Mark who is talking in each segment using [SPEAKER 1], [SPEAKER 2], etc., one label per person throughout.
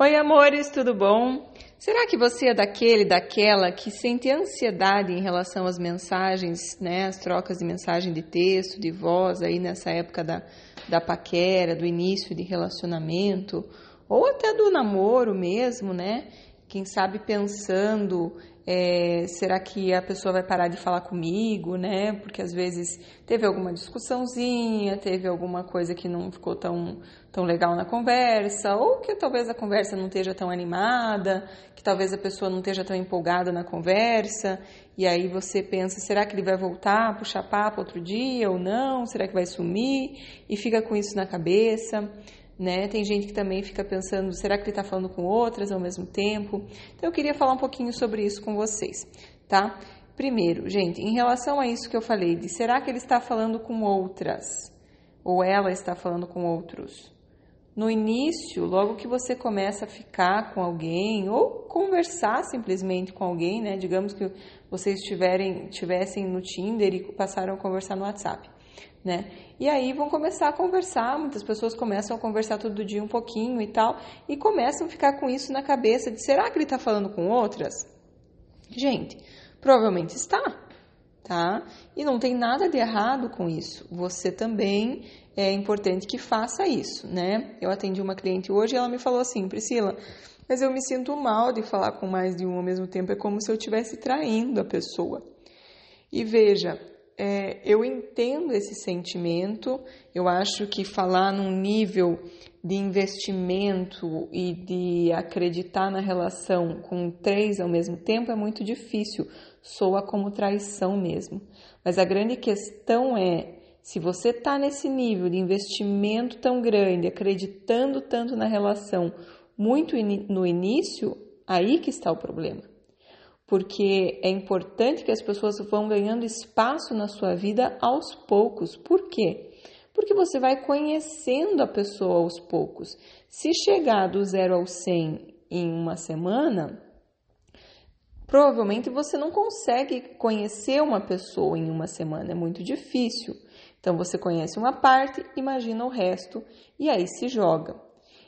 [SPEAKER 1] Oi, amores, tudo bom? Será que você é daquele, daquela que sente ansiedade em relação às mensagens, né, as trocas de mensagem de texto, de voz aí nessa época da, da paquera, do início de relacionamento, ou até do namoro mesmo, né? Quem sabe pensando é, será que a pessoa vai parar de falar comigo, né? Porque às vezes teve alguma discussãozinha, teve alguma coisa que não ficou tão, tão legal na conversa, ou que talvez a conversa não esteja tão animada, que talvez a pessoa não esteja tão empolgada na conversa, e aí você pensa, será que ele vai voltar, puxar papo outro dia ou não? Será que vai sumir? E fica com isso na cabeça né? Tem gente que também fica pensando, será que ele está falando com outras ao mesmo tempo? Então eu queria falar um pouquinho sobre isso com vocês, tá? Primeiro, gente, em relação a isso que eu falei, de será que ele está falando com outras ou ela está falando com outros? No início, logo que você começa a ficar com alguém ou conversar simplesmente com alguém, né? Digamos que vocês estiverem, tivessem no Tinder e passaram a conversar no WhatsApp né? E aí vão começar a conversar, muitas pessoas começam a conversar todo dia um pouquinho e tal, e começam a ficar com isso na cabeça de será que ele está falando com outras? Gente, provavelmente está, tá? E não tem nada de errado com isso. Você também é importante que faça isso, né? Eu atendi uma cliente hoje e ela me falou assim, Priscila, mas eu me sinto mal de falar com mais de um ao mesmo tempo, é como se eu estivesse traindo a pessoa. E veja, é, eu entendo esse sentimento, eu acho que falar num nível de investimento e de acreditar na relação com três ao mesmo tempo é muito difícil, soa como traição mesmo. Mas a grande questão é se você está nesse nível de investimento tão grande, acreditando tanto na relação muito no início, aí que está o problema porque é importante que as pessoas vão ganhando espaço na sua vida aos poucos. Por quê? Porque você vai conhecendo a pessoa aos poucos. Se chegar do zero ao 100 em uma semana, provavelmente você não consegue conhecer uma pessoa em uma semana, é muito difícil. Então você conhece uma parte, imagina o resto e aí se joga.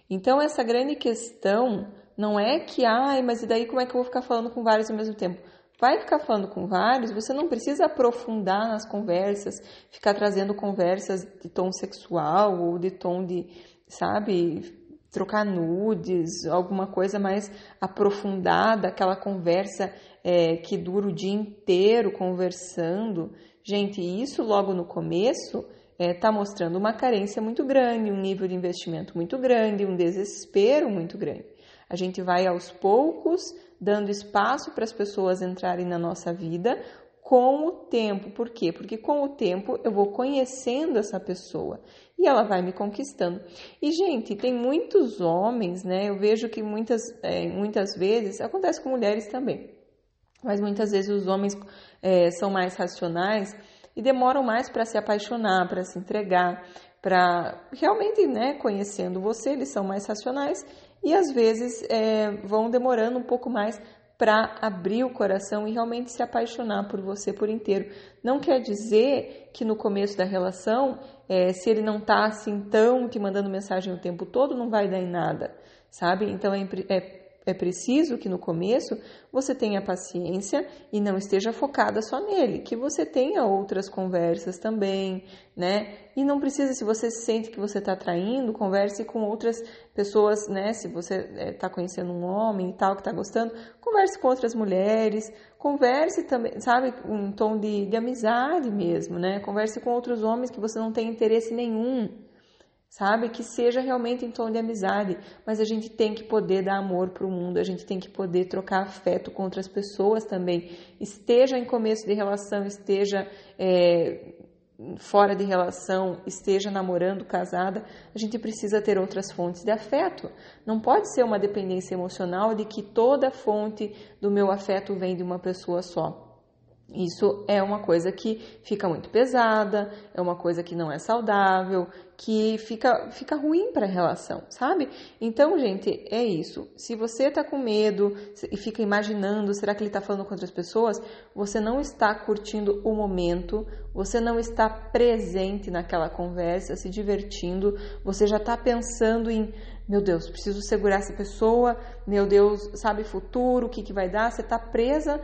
[SPEAKER 1] Então essa grande questão não é que, ai, mas e daí como é que eu vou ficar falando com vários ao mesmo tempo? Vai ficar falando com vários, você não precisa aprofundar nas conversas, ficar trazendo conversas de tom sexual ou de tom de, sabe, trocar nudes, alguma coisa mais aprofundada, aquela conversa é, que dura o dia inteiro conversando. Gente, isso logo no começo está é, tá mostrando uma carência muito grande, um nível de investimento muito grande, um desespero muito grande. A gente vai aos poucos dando espaço para as pessoas entrarem na nossa vida com o tempo. Por quê? Porque com o tempo eu vou conhecendo essa pessoa e ela vai me conquistando. E, gente, tem muitos homens, né? Eu vejo que muitas, é, muitas vezes, acontece com mulheres também, mas muitas vezes os homens é, são mais racionais e demoram mais para se apaixonar, para se entregar, para realmente, né, conhecendo você, eles são mais racionais e às vezes é, vão demorando um pouco mais para abrir o coração e realmente se apaixonar por você por inteiro. Não quer dizer que no começo da relação, é, se ele não está assim tão te mandando mensagem o tempo todo, não vai dar em nada, sabe? Então é, é é preciso que no começo você tenha paciência e não esteja focada só nele, que você tenha outras conversas também, né? E não precisa, se você sente que você está traindo, converse com outras pessoas, né? Se você está é, conhecendo um homem e tal que está gostando, converse com outras mulheres, converse também, sabe, um tom de, de amizade mesmo, né? Converse com outros homens que você não tem interesse nenhum sabe? Que seja realmente em tom de amizade, mas a gente tem que poder dar amor para o mundo, a gente tem que poder trocar afeto com outras pessoas também. Esteja em começo de relação, esteja é, fora de relação, esteja namorando, casada, a gente precisa ter outras fontes de afeto. Não pode ser uma dependência emocional de que toda fonte do meu afeto vem de uma pessoa só. Isso é uma coisa que fica muito pesada, é uma coisa que não é saudável, que fica, fica ruim para a relação, sabe? Então, gente, é isso. Se você tá com medo e fica imaginando, será que ele tá falando com outras pessoas? Você não está curtindo o momento, você não está presente naquela conversa, se divertindo, você já tá pensando em meu Deus, preciso segurar essa pessoa, meu Deus, sabe futuro, o que, que vai dar? Você está presa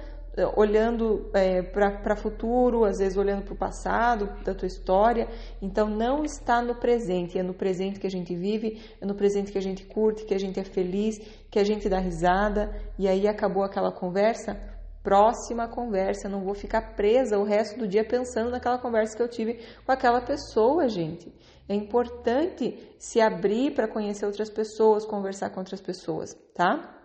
[SPEAKER 1] olhando é, para futuro, às vezes olhando para o passado, da tua história. Então não está no presente, é no presente que a gente vive, é no presente que a gente curte, que a gente é feliz, que a gente dá risada. E aí acabou aquela conversa. Próxima conversa, não vou ficar presa o resto do dia pensando naquela conversa que eu tive com aquela pessoa, gente. É importante se abrir para conhecer outras pessoas, conversar com outras pessoas, tá?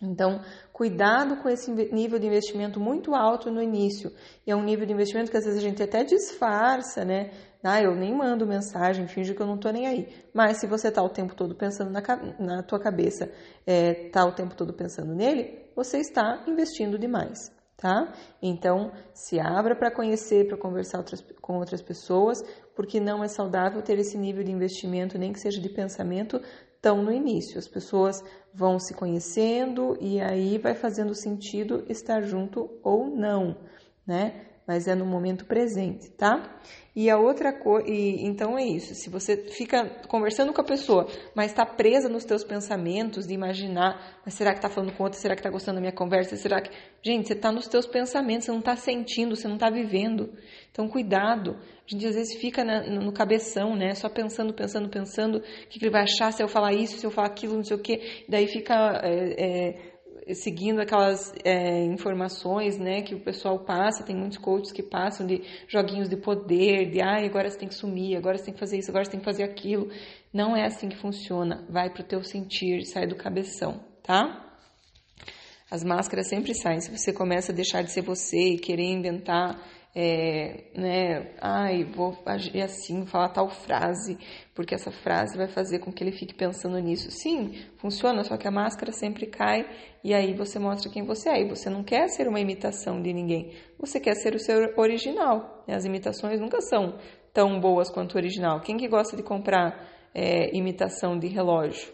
[SPEAKER 1] Então, cuidado com esse nível de investimento muito alto no início. E é um nível de investimento que às vezes a gente até disfarça, né? Ah, eu nem mando mensagem, finge que eu não tô nem aí. Mas se você tá o tempo todo pensando na, na tua cabeça, é, tá o tempo todo pensando nele, você está investindo demais tá? Então, se abra para conhecer, para conversar outras, com outras pessoas, porque não é saudável ter esse nível de investimento, nem que seja de pensamento, tão no início. As pessoas vão se conhecendo e aí vai fazendo sentido estar junto ou não, né? Mas é no momento presente, tá? E a outra coisa, então é isso. Se você fica conversando com a pessoa, mas está presa nos teus pensamentos de imaginar, mas será que está falando com outra? Será que está gostando da minha conversa? Será que, gente, você está nos teus pensamentos, você não está sentindo, você não está vivendo. Então cuidado. A gente às vezes fica na, no cabeção, né? Só pensando, pensando, pensando, o que, que ele vai achar se eu falar isso, se eu falar aquilo, não sei o quê. Daí fica é, é, seguindo aquelas é, informações né, que o pessoal passa, tem muitos coaches que passam de joguinhos de poder, de ah, agora você tem que sumir, agora você tem que fazer isso, agora você tem que fazer aquilo. Não é assim que funciona. Vai para o teu sentir, sai do cabeção, tá? As máscaras sempre saem. Se você começa a deixar de ser você e querer inventar é, né, ai, vou agir assim, falar tal frase, porque essa frase vai fazer com que ele fique pensando nisso. Sim, funciona, só que a máscara sempre cai e aí você mostra quem você é. E você não quer ser uma imitação de ninguém, você quer ser o seu original. As imitações nunca são tão boas quanto o original. Quem que gosta de comprar é, imitação de relógio,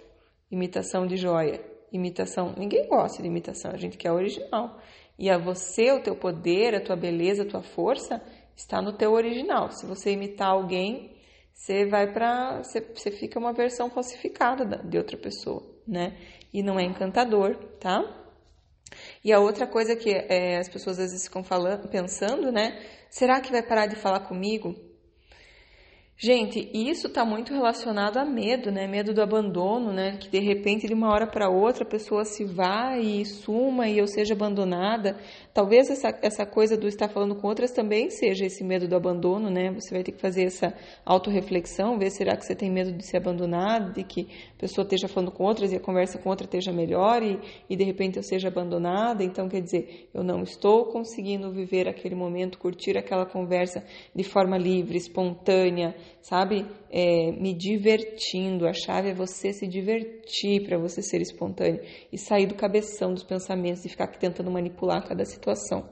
[SPEAKER 1] imitação de joia, imitação? Ninguém gosta de imitação, a gente quer original. E a você, o teu poder, a tua beleza, a tua força está no teu original. Se você imitar alguém, você vai para você, você fica uma versão falsificada de outra pessoa, né? E não é encantador, tá? E a outra coisa que é, as pessoas às vezes ficam falando, pensando, né? Será que vai parar de falar comigo? Gente, isso está muito relacionado a medo, né? Medo do abandono, né? Que de repente, de uma hora para outra, a pessoa se vá e suma e eu seja abandonada. Talvez essa, essa coisa do estar falando com outras também seja esse medo do abandono, né? Você vai ter que fazer essa autorreflexão, ver será que você tem medo de ser abandonado, de que a pessoa esteja falando com outras e a conversa com outra esteja melhor e, e de repente eu seja abandonada. Então, quer dizer, eu não estou conseguindo viver aquele momento, curtir aquela conversa de forma livre, espontânea sabe? É, me divertindo. A chave é você se divertir para você ser espontâneo e sair do cabeção dos pensamentos e ficar tentando manipular cada situação,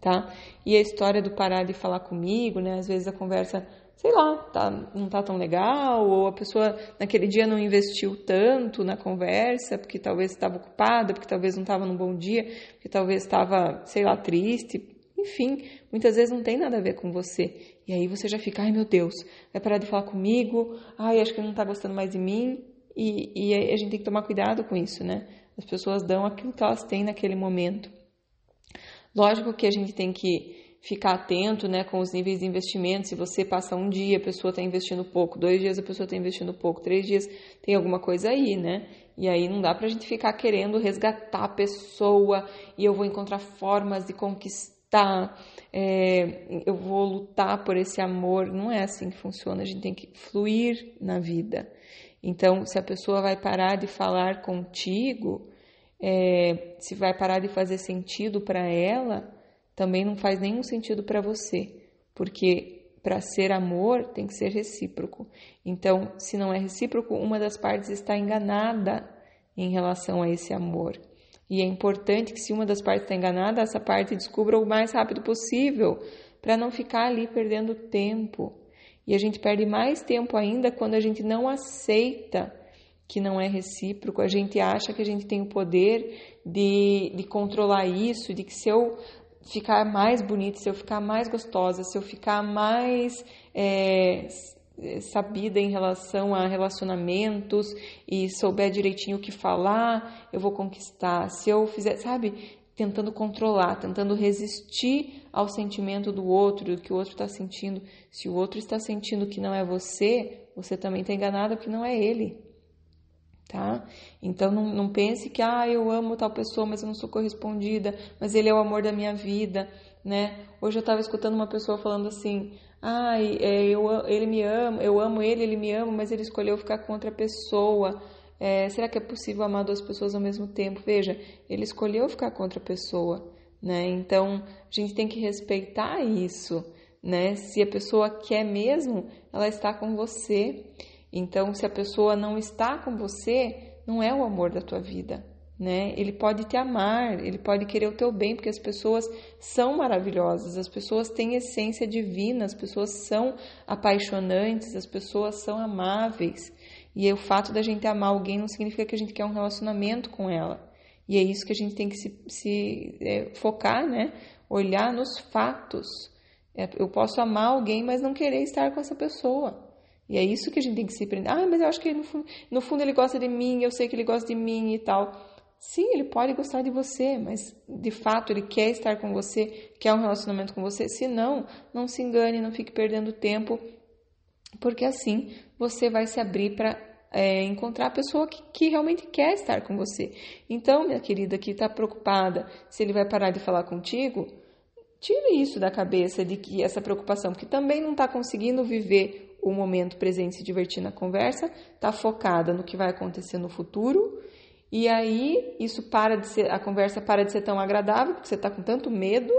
[SPEAKER 1] tá? E a história do parar de falar comigo, né? Às vezes a conversa sei lá, tá, não tá tão legal, ou a pessoa naquele dia não investiu tanto na conversa, porque talvez estava ocupada, porque talvez não estava num bom dia, porque talvez estava, sei lá, triste, enfim, muitas vezes não tem nada a ver com você. E aí você já fica, ai meu Deus, vai parar de falar comigo, ai, acho que não está gostando mais de mim. E, e a gente tem que tomar cuidado com isso, né? As pessoas dão aquilo que elas têm naquele momento. Lógico que a gente tem que ficar atento né, com os níveis de investimento. Se você passa um dia, a pessoa está investindo pouco, dois dias a pessoa está investindo pouco, três dias tem alguma coisa aí, né? E aí não dá para a gente ficar querendo resgatar a pessoa e eu vou encontrar formas de conquistar lutar, é, eu vou lutar por esse amor. Não é assim que funciona, a gente tem que fluir na vida. Então, se a pessoa vai parar de falar contigo, é, se vai parar de fazer sentido para ela, também não faz nenhum sentido para você, porque para ser amor tem que ser recíproco. Então, se não é recíproco, uma das partes está enganada em relação a esse amor. E é importante que, se uma das partes está enganada, essa parte descubra o mais rápido possível, para não ficar ali perdendo tempo. E a gente perde mais tempo ainda quando a gente não aceita que não é recíproco, a gente acha que a gente tem o poder de, de controlar isso, de que se eu ficar mais bonita, se eu ficar mais gostosa, se eu ficar mais é, sabida em relação a relacionamentos e souber direitinho o que falar, eu vou conquistar. Se eu fizer, sabe, tentando controlar, tentando resistir ao sentimento do outro, do que o outro está sentindo. Se o outro está sentindo que não é você, você também está enganado porque não é ele. Tá? Então não, não pense que ah, eu amo tal pessoa, mas eu não sou correspondida, mas ele é o amor da minha vida, né? Hoje eu estava escutando uma pessoa falando assim: ai, é, eu, ele me ama, eu amo ele, ele me ama, mas ele escolheu ficar com outra pessoa. É, será que é possível amar duas pessoas ao mesmo tempo? Veja, ele escolheu ficar com outra pessoa, né? Então a gente tem que respeitar isso, né? Se a pessoa quer mesmo, ela está com você. Então, se a pessoa não está com você, não é o amor da tua vida, né? Ele pode te amar, ele pode querer o teu bem, porque as pessoas são maravilhosas, as pessoas têm essência divina, as pessoas são apaixonantes, as pessoas são amáveis. E o fato da gente amar alguém não significa que a gente quer um relacionamento com ela. E é isso que a gente tem que se, se é, focar, né? Olhar nos fatos. É, eu posso amar alguém, mas não querer estar com essa pessoa. E é isso que a gente tem que se prender. Ah, mas eu acho que no fundo, no fundo ele gosta de mim, eu sei que ele gosta de mim e tal. Sim, ele pode gostar de você, mas de fato ele quer estar com você, quer um relacionamento com você. Se não, não se engane, não fique perdendo tempo, porque assim você vai se abrir para é, encontrar a pessoa que, que, realmente quer estar com você. Então, minha querida, que está preocupada se ele vai parar de falar contigo, tire isso da cabeça de que essa preocupação, porque também não está conseguindo viver o momento presente, se divertir na conversa, está focada no que vai acontecer no futuro e aí isso para de ser, a conversa para de ser tão agradável, porque você está com tanto medo,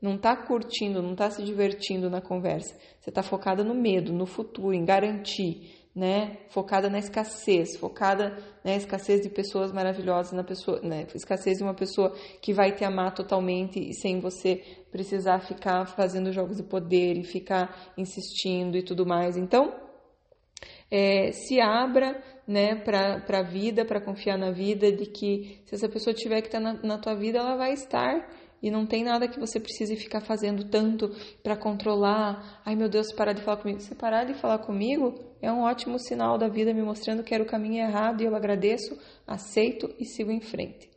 [SPEAKER 1] não está curtindo, não está se divertindo na conversa. Você está focada no medo, no futuro, em garantir, né? Focada na escassez, focada na escassez de pessoas maravilhosas, na pessoa, né? Escassez de uma pessoa que vai te amar totalmente e sem você precisar ficar fazendo jogos de poder e ficar insistindo e tudo mais. Então, é, se abra né, para a vida, para confiar na vida, de que se essa pessoa tiver que estar tá na, na tua vida, ela vai estar e não tem nada que você precise ficar fazendo tanto para controlar. Ai meu Deus, parar de falar comigo. Se parar de falar comigo, é um ótimo sinal da vida me mostrando que era o caminho errado e eu agradeço, aceito e sigo em frente,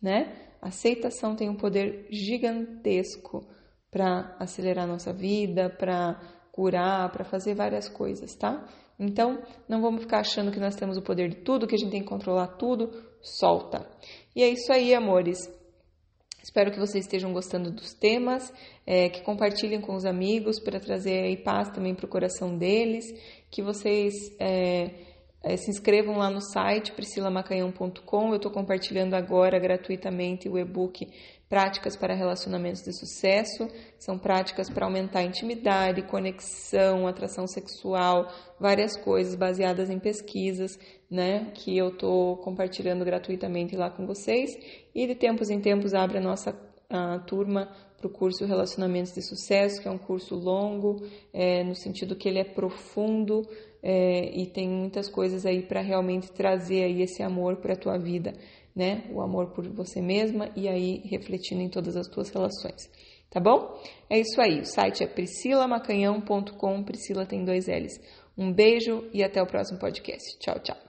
[SPEAKER 1] né? A aceitação tem um poder gigantesco para acelerar nossa vida, para curar, para fazer várias coisas, tá? Então, não vamos ficar achando que nós temos o poder de tudo, que a gente tem que controlar tudo. Solta. E é isso aí, amores. Espero que vocês estejam gostando dos temas, é, que compartilhem com os amigos para trazer paz também para o coração deles, que vocês é, é, se inscrevam lá no site priscilamacanhão.com. Eu estou compartilhando agora gratuitamente o e-book Práticas para Relacionamentos de Sucesso. São práticas para aumentar a intimidade, conexão, atração sexual, várias coisas baseadas em pesquisas, né? Que eu estou compartilhando gratuitamente lá com vocês. E de tempos em tempos abre a nossa a turma para o curso Relacionamentos de Sucesso, que é um curso longo, é, no sentido que ele é profundo é, e tem muitas coisas aí para realmente trazer aí esse amor para a tua vida, né? O amor por você mesma e aí refletindo em todas as tuas relações. Tá bom? É isso aí. O site é priscilamacanhão.com. Priscila tem dois L's. Um beijo e até o próximo podcast. Tchau, tchau.